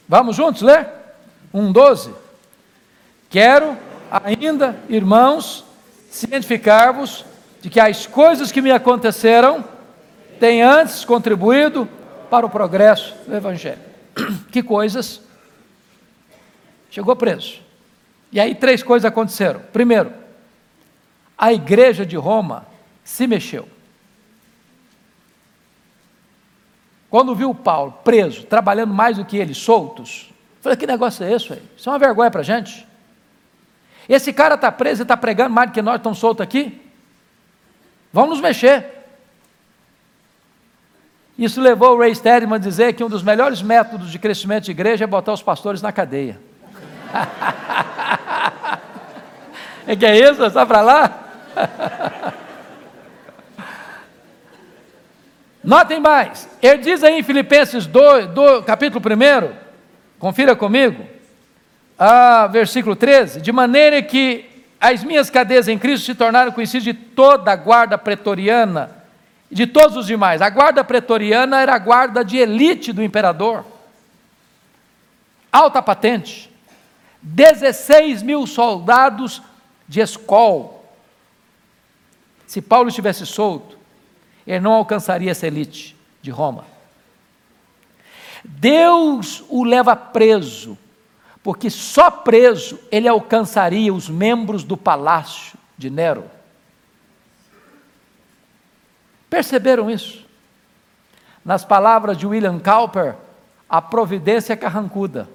Vamos juntos ler? 1,12. Quero ainda, irmãos, cientificar-vos de que as coisas que me aconteceram têm antes contribuído para o progresso do Evangelho. (clears throat) Que coisas? Chegou preso. E aí três coisas aconteceram. Primeiro, a igreja de Roma se mexeu. Quando viu Paulo preso, trabalhando mais do que ele, soltos, Falei, que negócio é esse aí? Isso é uma vergonha para gente. Esse cara está preso e está pregando mais do que nós estamos soltos aqui. Vamos nos mexer. Isso levou o Ray Steadman a dizer que um dos melhores métodos de crescimento de igreja é botar os pastores na cadeia. é (laughs) que é isso? Está para lá? (laughs) Notem mais, ele diz aí em Filipenses 2, 2 capítulo 1, Confira comigo. Ah, versículo 13: De maneira que as minhas cadeias em Cristo se tornaram conhecidas de toda a guarda pretoriana e de todos os demais. A guarda pretoriana era a guarda de elite do imperador. Alta patente. 16 mil soldados de escol. Se Paulo estivesse solto, ele não alcançaria essa elite de Roma. Deus o leva preso, porque só preso ele alcançaria os membros do palácio de Nero. Perceberam isso? Nas palavras de William Cowper, a providência é carrancuda,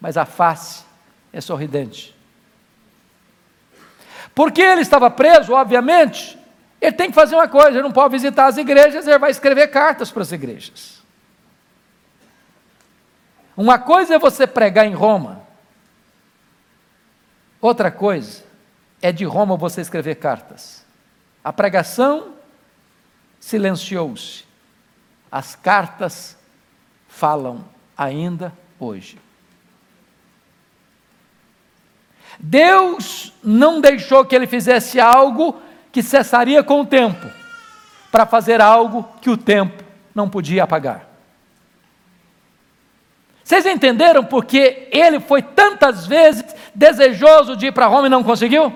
mas a face é sorridente. Porque ele estava preso, obviamente, Ele tem que fazer uma coisa, ele não pode visitar as igrejas, ele vai escrever cartas para as igrejas. Uma coisa é você pregar em Roma, outra coisa é de Roma você escrever cartas. A pregação silenciou-se, as cartas falam ainda hoje. Deus não deixou que ele fizesse algo que cessaria com o tempo, para fazer algo que o tempo não podia apagar. Vocês entenderam porque ele foi tantas vezes desejoso de ir para Roma e não conseguiu?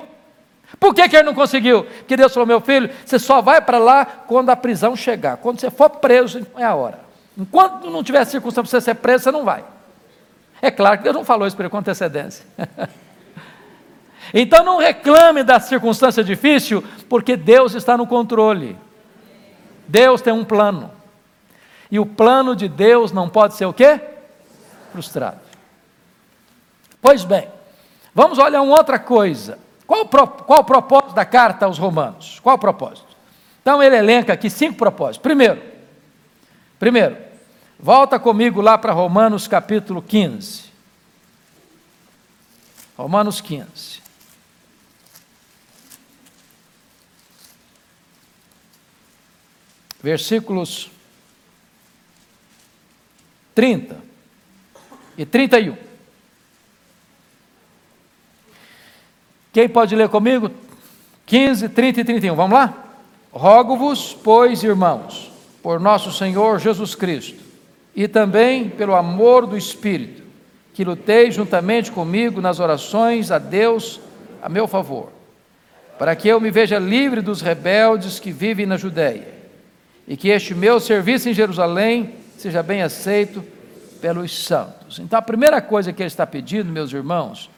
Por que, que ele não conseguiu? Porque Deus falou: meu filho, você só vai para lá quando a prisão chegar. Quando você for preso, é a hora. Enquanto não tiver circunstância para você ser preso, você não vai. É claro que Deus não falou isso para ele com antecedência. (laughs) então não reclame da circunstância difícil, porque Deus está no controle. Deus tem um plano. E o plano de Deus não pode ser o quê? Frustrado. Pois bem, vamos olhar uma outra coisa. Qual, qual o propósito da carta aos Romanos? Qual o propósito? Então ele elenca aqui cinco propósitos. Primeiro, primeiro, volta comigo lá para Romanos capítulo 15. Romanos 15. Versículos 30 e 31. Quem pode ler comigo? 15, 30 e 31. Vamos lá? Rogo-vos, pois, irmãos, por nosso Senhor Jesus Cristo, e também pelo amor do Espírito, que lutei juntamente comigo nas orações a Deus a meu favor, para que eu me veja livre dos rebeldes que vivem na Judéia, e que este meu serviço em Jerusalém seja bem aceito pelos santos. Então, a primeira coisa que ele está pedindo, meus irmãos,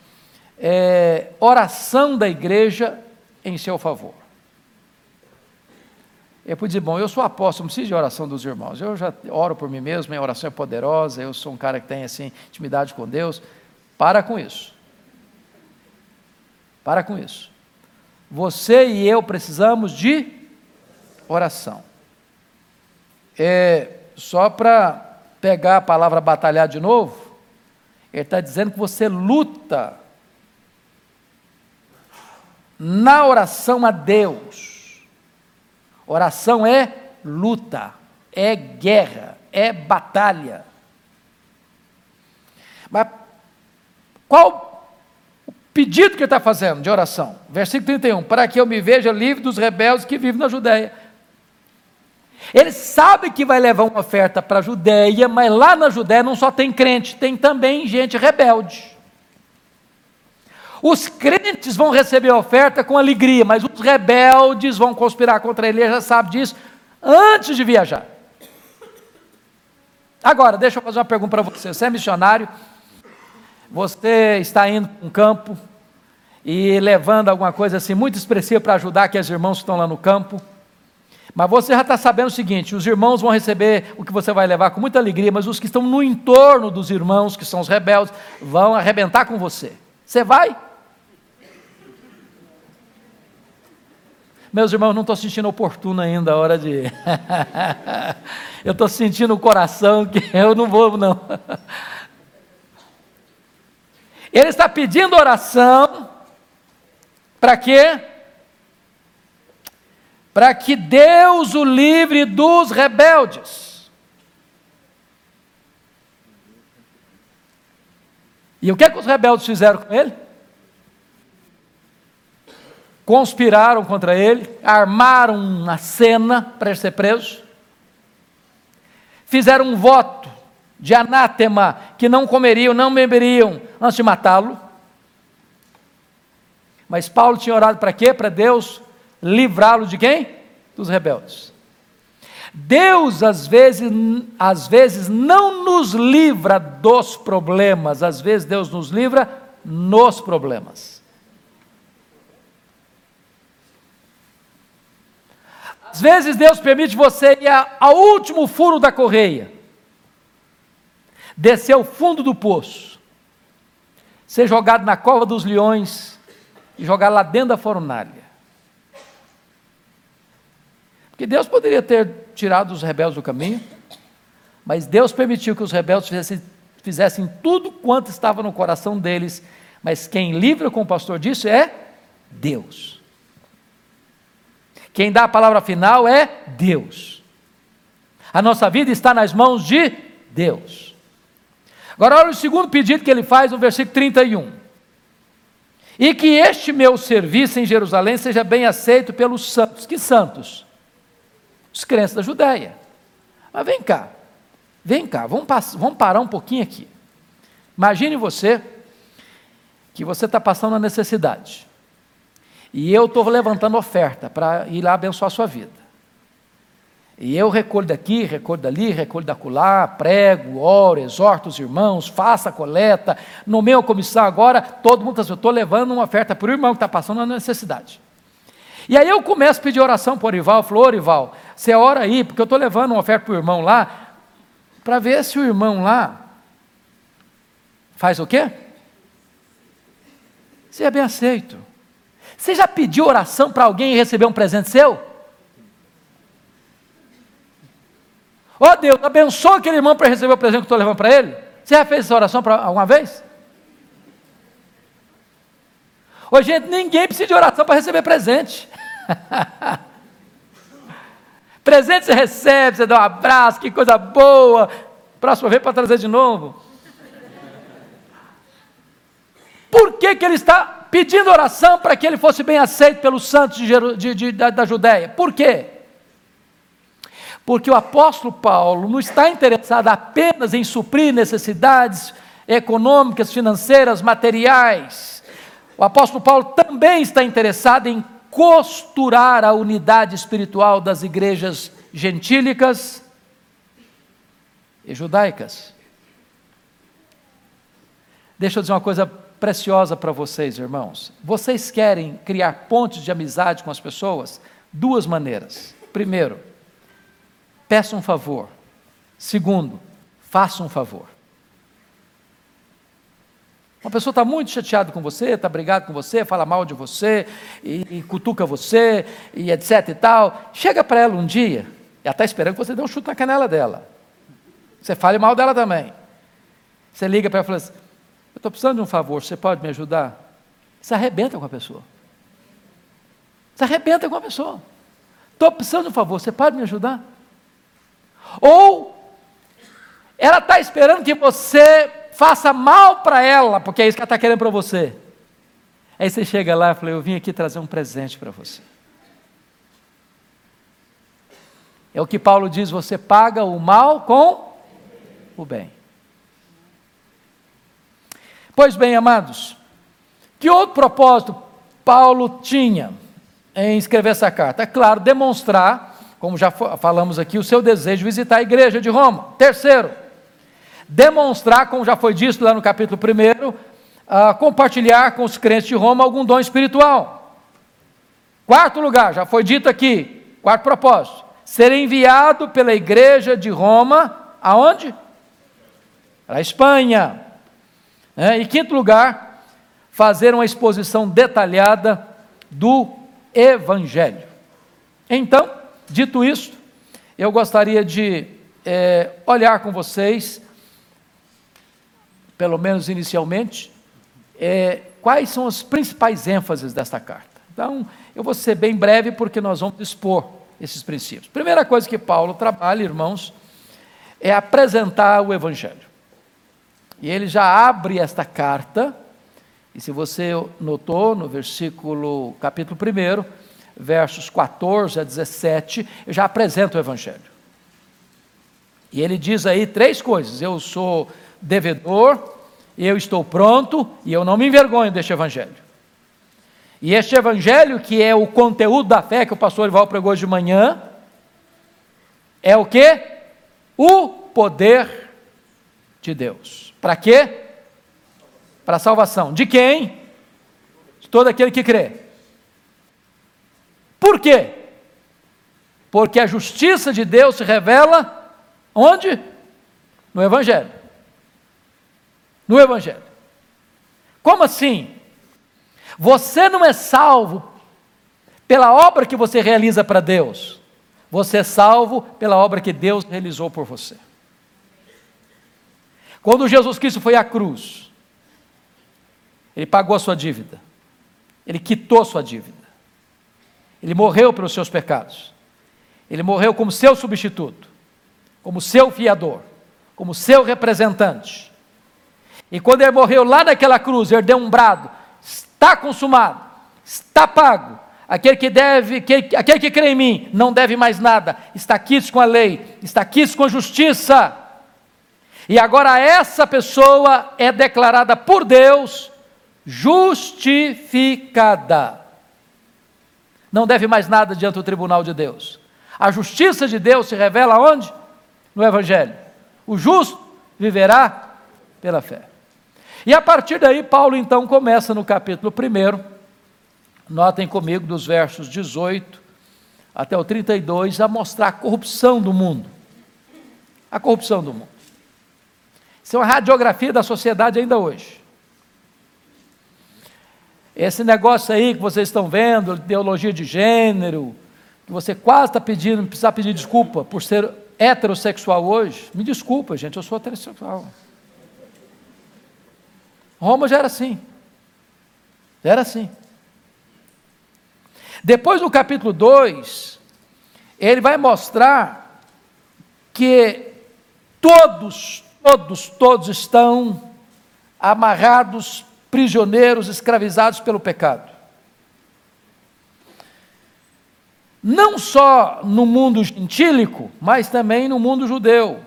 é, oração da igreja em seu favor. Eu pude dizer, bom, eu sou apóstolo, não preciso de oração dos irmãos. Eu já oro por mim mesmo, minha oração é poderosa, eu sou um cara que tem assim intimidade com Deus. Para com isso. Para com isso. Você e eu precisamos de oração. É, só para pegar a palavra batalhar de novo, ele está dizendo que você luta na oração a Deus. Oração é luta, é guerra, é batalha. Mas qual o pedido que ele está fazendo de oração? Versículo 31: Para que eu me veja livre dos rebeldes que vivem na Judéia. Ele sabe que vai levar uma oferta para a Judéia, mas lá na Judéia não só tem crente, tem também gente rebelde. Os crentes vão receber a oferta com alegria, mas os rebeldes vão conspirar contra ele, ele já sabe disso antes de viajar. Agora, deixa eu fazer uma pergunta para você. Você é missionário, você está indo para um campo e levando alguma coisa assim muito expressiva para ajudar aqueles irmãos que estão lá no campo. Mas você já está sabendo o seguinte: os irmãos vão receber o que você vai levar com muita alegria, mas os que estão no entorno dos irmãos, que são os rebeldes, vão arrebentar com você. Você vai? Meus irmãos, não estou sentindo oportuno ainda a hora de. (laughs) eu estou sentindo o coração que eu não vou, não. Ele está pedindo oração para quê? Para que Deus o livre dos rebeldes. E o que, é que os rebeldes fizeram com ele? conspiraram contra ele, armaram uma cena para ele ser preso, fizeram um voto de anátema que não comeriam, não beberiam antes de matá-lo. Mas Paulo tinha orado para quê? Para Deus livrá-lo de quem? Dos rebeldes. Deus às vezes, às vezes não nos livra dos problemas, às vezes Deus nos livra nos problemas. Às vezes Deus permite você ir ao último furo da correia, descer ao fundo do poço, ser jogado na cova dos leões e jogar lá dentro da fornalha. Que Deus poderia ter tirado os rebeldes do caminho, mas Deus permitiu que os rebeldes fizessem, fizessem tudo quanto estava no coração deles, mas quem livra com o pastor disso é Deus. Quem dá a palavra final é Deus. A nossa vida está nas mãos de Deus. Agora, olha o segundo pedido que ele faz no versículo 31. E que este meu serviço em Jerusalém seja bem aceito pelos santos. Que santos? Os crentes da Judéia. Mas vem cá, vem cá, vamos, vamos parar um pouquinho aqui. Imagine você que você está passando a necessidade. E eu estou levantando oferta para ir lá abençoar a sua vida. E eu recolho daqui, recolho dali, recolho da colar, prego, oro, exorto os irmãos, faça a coleta, no meu comissão agora, todo mundo está eu estou levando uma oferta para o irmão que está passando a necessidade. E aí eu começo a pedir oração para o Orival, eu falo, Orival, você ora aí, porque eu estou levando uma oferta para o irmão lá, para ver se o irmão lá faz o quê? Se é bem aceito. Você já pediu oração para alguém receber um presente seu? Ó oh, Deus, abençoa aquele irmão para receber o presente que estou levando para ele. Você já fez essa oração pra, alguma vez? Ô gente, ninguém precisa de oração para receber presente. (laughs) presente você recebe, você dá um abraço, que coisa boa. Próxima vez para trazer de novo. Por que, que ele está pedindo oração para que ele fosse bem aceito pelos santos de, de, de, da, da Judéia. Por quê? Porque o apóstolo Paulo não está interessado apenas em suprir necessidades econômicas, financeiras, materiais. O apóstolo Paulo também está interessado em costurar a unidade espiritual das igrejas gentílicas e judaicas. Deixa eu dizer uma coisa preciosa para vocês, irmãos. Vocês querem criar pontes de amizade com as pessoas? Duas maneiras. Primeiro, peça um favor. Segundo, faça um favor. Uma pessoa está muito chateada com você, está brigado com você, fala mal de você, e, e cutuca você, e etc e tal. Chega para ela um dia, ela está esperando que você dê um chute na canela dela. Você fale mal dela também. Você liga para ela e fala assim, eu estou precisando de um favor, você pode me ajudar? Se arrebenta com a pessoa. Se arrebenta com a pessoa. Estou precisando de um favor, você pode me ajudar? Ou ela está esperando que você faça mal para ela, porque é isso que ela está querendo para você. Aí você chega lá e fala: Eu vim aqui trazer um presente para você. É o que Paulo diz: você paga o mal com o bem. Pois bem, amados, que outro propósito Paulo tinha em escrever essa carta? É claro, demonstrar, como já falamos aqui, o seu desejo de visitar a igreja de Roma. Terceiro, demonstrar, como já foi dito lá no capítulo 1, uh, compartilhar com os crentes de Roma algum dom espiritual. Quarto lugar, já foi dito aqui, quarto propósito, ser enviado pela igreja de Roma, aonde? Para a Espanha. É, em quinto lugar, fazer uma exposição detalhada do Evangelho. Então, dito isto, eu gostaria de é, olhar com vocês, pelo menos inicialmente, é, quais são as principais ênfases desta carta. Então, eu vou ser bem breve porque nós vamos expor esses princípios. Primeira coisa que Paulo trabalha, irmãos, é apresentar o Evangelho. E ele já abre esta carta, e se você notou no versículo, capítulo 1, versos 14 a 17, eu já apresento o Evangelho. E ele diz aí três coisas: eu sou devedor, eu estou pronto e eu não me envergonho deste Evangelho. E este Evangelho, que é o conteúdo da fé que o pastor Ival pregou hoje de manhã, é o que? O poder de Deus. Para quê? Para a salvação. De quem? De todo aquele que crê. Por quê? Porque a justiça de Deus se revela onde? No Evangelho. No Evangelho. Como assim? Você não é salvo pela obra que você realiza para Deus. Você é salvo pela obra que Deus realizou por você. Quando Jesus Cristo foi à cruz, ele pagou a sua dívida, ele quitou a sua dívida, ele morreu pelos seus pecados, ele morreu como seu substituto, como seu fiador, como seu representante. E quando ele morreu lá naquela cruz, ele deu um brado: está consumado, está pago, Aquele que deve, aquele, aquele que crê em mim, não deve mais nada, está quites com a lei, está quites com a justiça. E agora essa pessoa é declarada por Deus justificada. Não deve mais nada diante do tribunal de Deus. A justiça de Deus se revela onde? No Evangelho. O justo viverá pela fé. E a partir daí, Paulo então começa no capítulo 1 Notem comigo dos versos 18 até o 32 a mostrar a corrupção do mundo. A corrupção do mundo. Isso é uma radiografia da sociedade ainda hoje. Esse negócio aí que vocês estão vendo, ideologia de gênero, que você quase está pedindo, precisa pedir desculpa por ser heterossexual hoje. Me desculpa, gente, eu sou heterossexual. Roma já era assim. Já era assim. Depois, no capítulo 2, ele vai mostrar que todos, todos, todos estão amarrados, prisioneiros, escravizados pelo pecado. Não só no mundo gentílico, mas também no mundo judeu.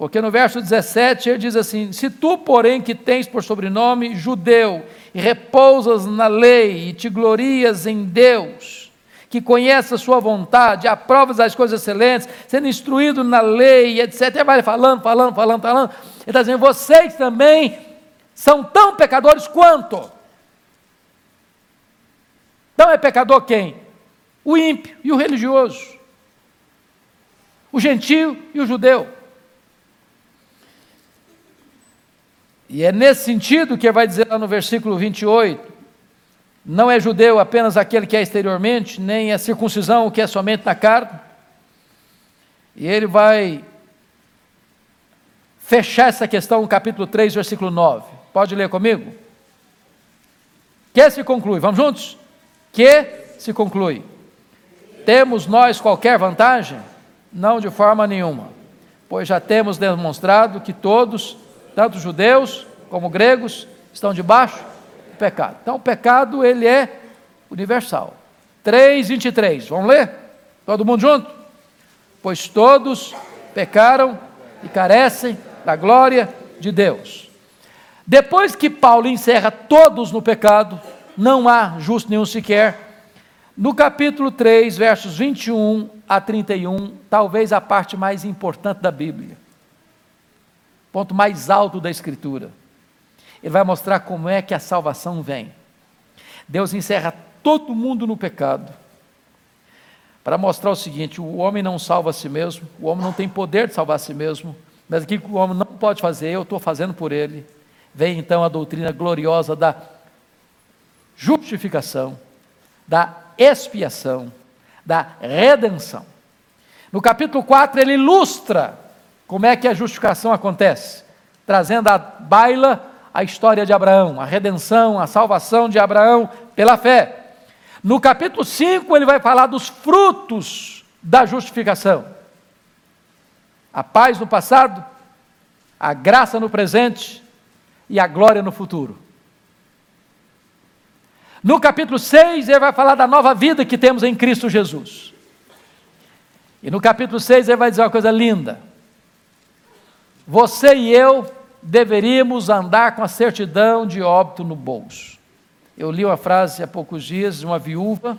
Porque no verso 17 ele diz assim: Se tu, porém, que tens por sobrenome judeu e repousas na lei e te glorias em Deus, que conhece a sua vontade, aprovas as coisas excelentes, sendo instruído na lei, etc. Ele vai falando, falando, falando, falando. Ele está dizendo: vocês também são tão pecadores quanto. Então é pecador quem? O ímpio e o religioso, o gentio e o judeu. E é nesse sentido que vai dizer lá no versículo 28, não é judeu apenas aquele que é exteriormente, nem é circuncisão o que é somente na carne. E ele vai fechar essa questão no capítulo 3, versículo 9. Pode ler comigo? Que se conclui, vamos juntos? Que se conclui. Temos nós qualquer vantagem? Não de forma nenhuma, pois já temos demonstrado que todos tanto judeus como gregos estão debaixo do pecado. Então o pecado ele é universal. 3:23. Vamos ler? Todo mundo junto? Pois todos pecaram e carecem da glória de Deus. Depois que Paulo encerra todos no pecado, não há justo nenhum sequer. No capítulo 3, versos 21 a 31, talvez a parte mais importante da Bíblia ponto mais alto da Escritura. Ele vai mostrar como é que a salvação vem. Deus encerra todo mundo no pecado, para mostrar o seguinte: o homem não salva a si mesmo, o homem não tem poder de salvar a si mesmo, mas aquilo que o homem não pode fazer, eu estou fazendo por ele. Vem então a doutrina gloriosa da justificação, da expiação, da redenção. No capítulo 4, ele ilustra como é que a justificação acontece? Trazendo à baila a história de Abraão, a redenção, a salvação de Abraão pela fé. No capítulo 5, ele vai falar dos frutos da justificação: a paz no passado, a graça no presente e a glória no futuro. No capítulo 6, ele vai falar da nova vida que temos em Cristo Jesus. E no capítulo 6, ele vai dizer uma coisa linda você e eu deveríamos andar com a certidão de óbito no bolso. Eu li uma frase há poucos dias de uma viúva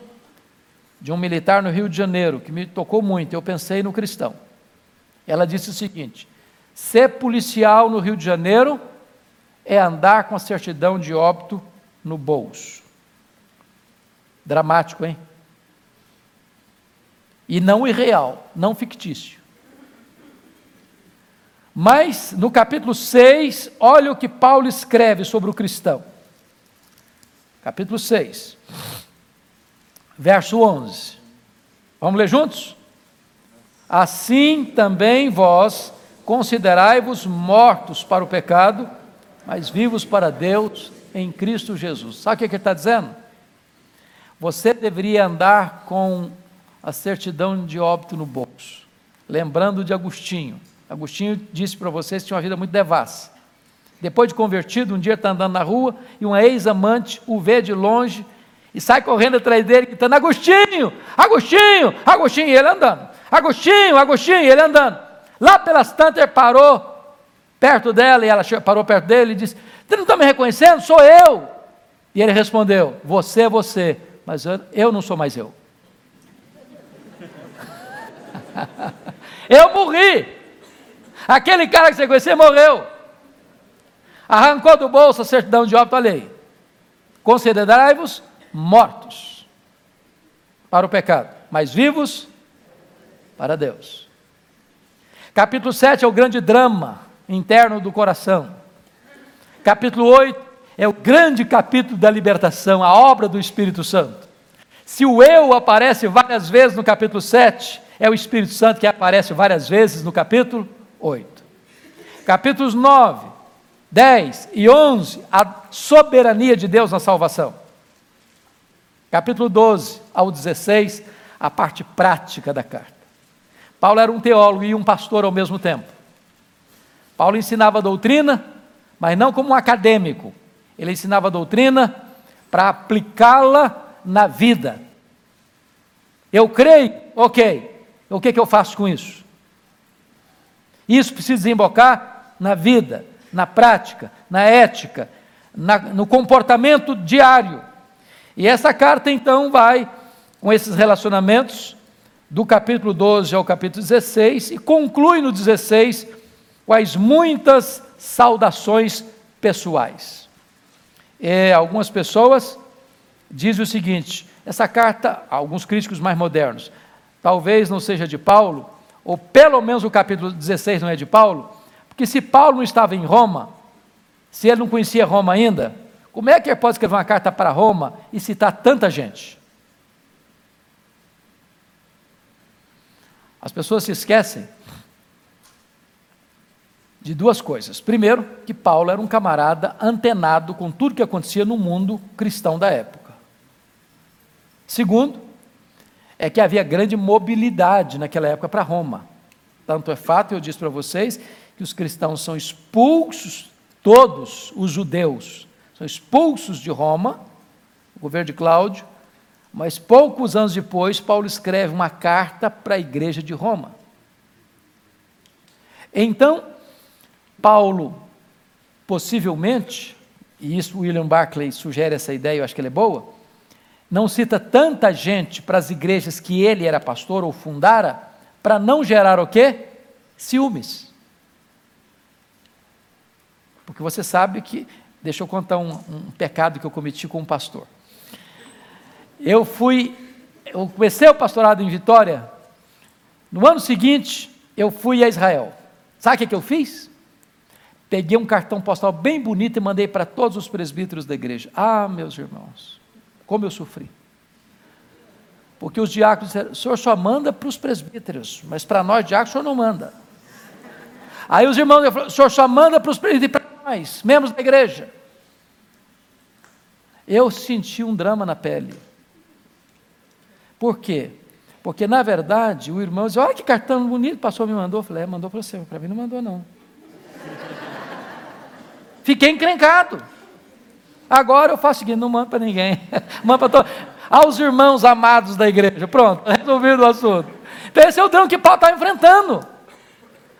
de um militar no Rio de Janeiro, que me tocou muito, eu pensei no cristão. Ela disse o seguinte: ser policial no Rio de Janeiro é andar com a certidão de óbito no bolso. Dramático, hein? E não irreal, não fictício. Mas no capítulo 6, olha o que Paulo escreve sobre o cristão. Capítulo 6, verso 11. Vamos ler juntos? assim também vós considerai-vos mortos para o pecado, mas vivos para Deus em Cristo Jesus. Sabe o que ele está dizendo? Você deveria andar com a certidão de óbito no bolso, lembrando de Agostinho. Agostinho disse para vocês que tinha uma vida muito devassa. Depois de convertido, um dia está andando na rua e uma ex-amante o vê de longe e sai correndo atrás dele, gritando: Agostinho, Agostinho, Agostinho, e ele andando. Agostinho, Agostinho, e ele andando. Lá pelas tantas ele parou perto dela e ela parou perto dele e disse: Você não está me reconhecendo? Sou eu. E ele respondeu: Você é você, mas eu, eu não sou mais eu. (laughs) eu morri. Aquele cara que você conhecia morreu. Arrancou do bolso a certidão de óbito, aí. Considerai-vos mortos para o pecado, mas vivos para Deus. Capítulo 7 é o grande drama interno do coração. Capítulo 8 é o grande capítulo da libertação, a obra do Espírito Santo. Se o eu aparece várias vezes no capítulo 7, é o Espírito Santo que aparece várias vezes no capítulo 8. Capítulos 9, 10 e 11, a soberania de Deus na salvação. Capítulo 12 ao 16, a parte prática da carta. Paulo era um teólogo e um pastor ao mesmo tempo. Paulo ensinava a doutrina, mas não como um acadêmico. Ele ensinava a doutrina para aplicá-la na vida. Eu creio, ok. O que, que eu faço com isso? Isso precisa desembocar na vida, na prática, na ética, na, no comportamento diário. E essa carta então vai com esses relacionamentos do capítulo 12 ao capítulo 16 e conclui no 16 com as muitas saudações pessoais. É, algumas pessoas dizem o seguinte: essa carta, alguns críticos mais modernos, talvez não seja de Paulo, ou pelo menos o capítulo 16 não é de Paulo, porque se Paulo não estava em Roma, se ele não conhecia Roma ainda, como é que ele pode escrever uma carta para Roma e citar tanta gente? As pessoas se esquecem de duas coisas. Primeiro, que Paulo era um camarada antenado com tudo que acontecia no mundo cristão da época. Segundo, é que havia grande mobilidade naquela época para Roma. Tanto é fato, eu disse para vocês, que os cristãos são expulsos, todos os judeus, são expulsos de Roma, o governo de Cláudio, mas poucos anos depois, Paulo escreve uma carta para a igreja de Roma. Então, Paulo, possivelmente, e isso William Barclay sugere essa ideia, eu acho que ela é boa, não cita tanta gente para as igrejas que ele era pastor ou fundara, para não gerar o quê? Ciúmes. Porque você sabe que, deixa eu contar um, um pecado que eu cometi com um pastor eu fui, eu comecei o pastorado em Vitória, no ano seguinte eu fui a Israel. Sabe o que, que eu fiz? Peguei um cartão postal bem bonito e mandei para todos os presbíteros da igreja. Ah, meus irmãos, como eu sofri. Porque os diáconos disseram, o senhor só manda para os presbíteros, mas para nós diáconos o senhor não manda. Aí os irmãos falaram, o senhor só manda para os presbíteros e para nós, membros da igreja. Eu senti um drama na pele. Por quê? Porque, na verdade, o irmão diz: Olha que cartão bonito, o pastor me mandou. Eu falei: É, mandou para você, para mim não mandou, não. Fiquei encrencado. Agora eu faço o seguinte: não mando para ninguém. (laughs) mando para todos. Aos irmãos amados da igreja. Pronto, (laughs) resolvido o assunto. Então, esse é o drama que Paulo está enfrentando.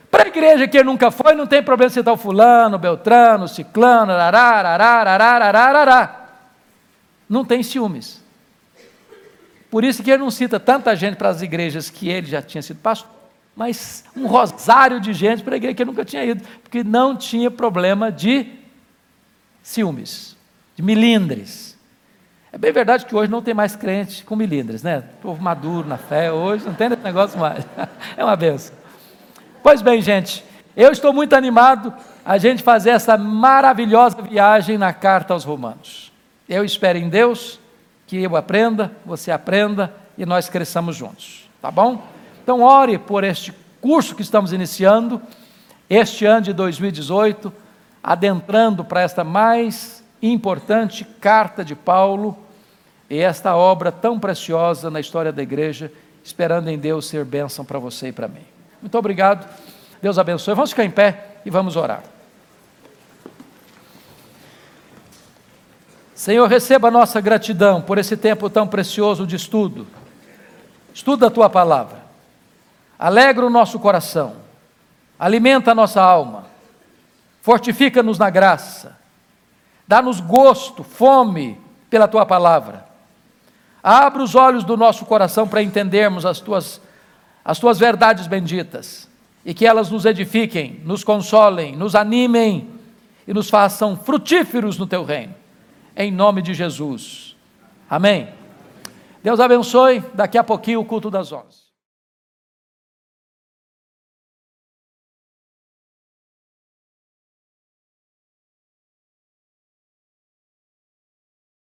Para a igreja que ele nunca foi, não tem problema citar o fulano, o beltrano, o ciclano, arará. Não tem ciúmes. Por isso que ele não cita tanta gente para as igrejas que ele já tinha sido pastor, mas um rosário de gente para a igreja que ele nunca tinha ido, porque não tinha problema de ciúmes, de milindres. É bem verdade que hoje não tem mais crente com milindres, né? Povo maduro na fé, hoje não tem esse negócio mais. (laughs) É uma benção. Pois bem, gente, eu estou muito animado a gente fazer essa maravilhosa viagem na carta aos Romanos. Eu espero em Deus que eu aprenda, você aprenda e nós cresçamos juntos, tá bom? Então, ore por este curso que estamos iniciando, este ano de 2018, adentrando para esta mais importante carta de Paulo e esta obra tão preciosa na história da igreja, esperando em Deus ser bênção para você e para mim. Muito obrigado, Deus abençoe. Vamos ficar em pé e vamos orar. Senhor, receba a nossa gratidão por esse tempo tão precioso de estudo. Estuda a tua palavra, alegra o nosso coração, alimenta a nossa alma, fortifica-nos na graça, dá-nos gosto, fome pela tua palavra. Abra os olhos do nosso coração para entendermos as tuas, as tuas verdades benditas e que elas nos edifiquem, nos consolem, nos animem e nos façam frutíferos no teu reino. Em nome de Jesus. Amém. Deus abençoe. Daqui a pouquinho o culto das onze.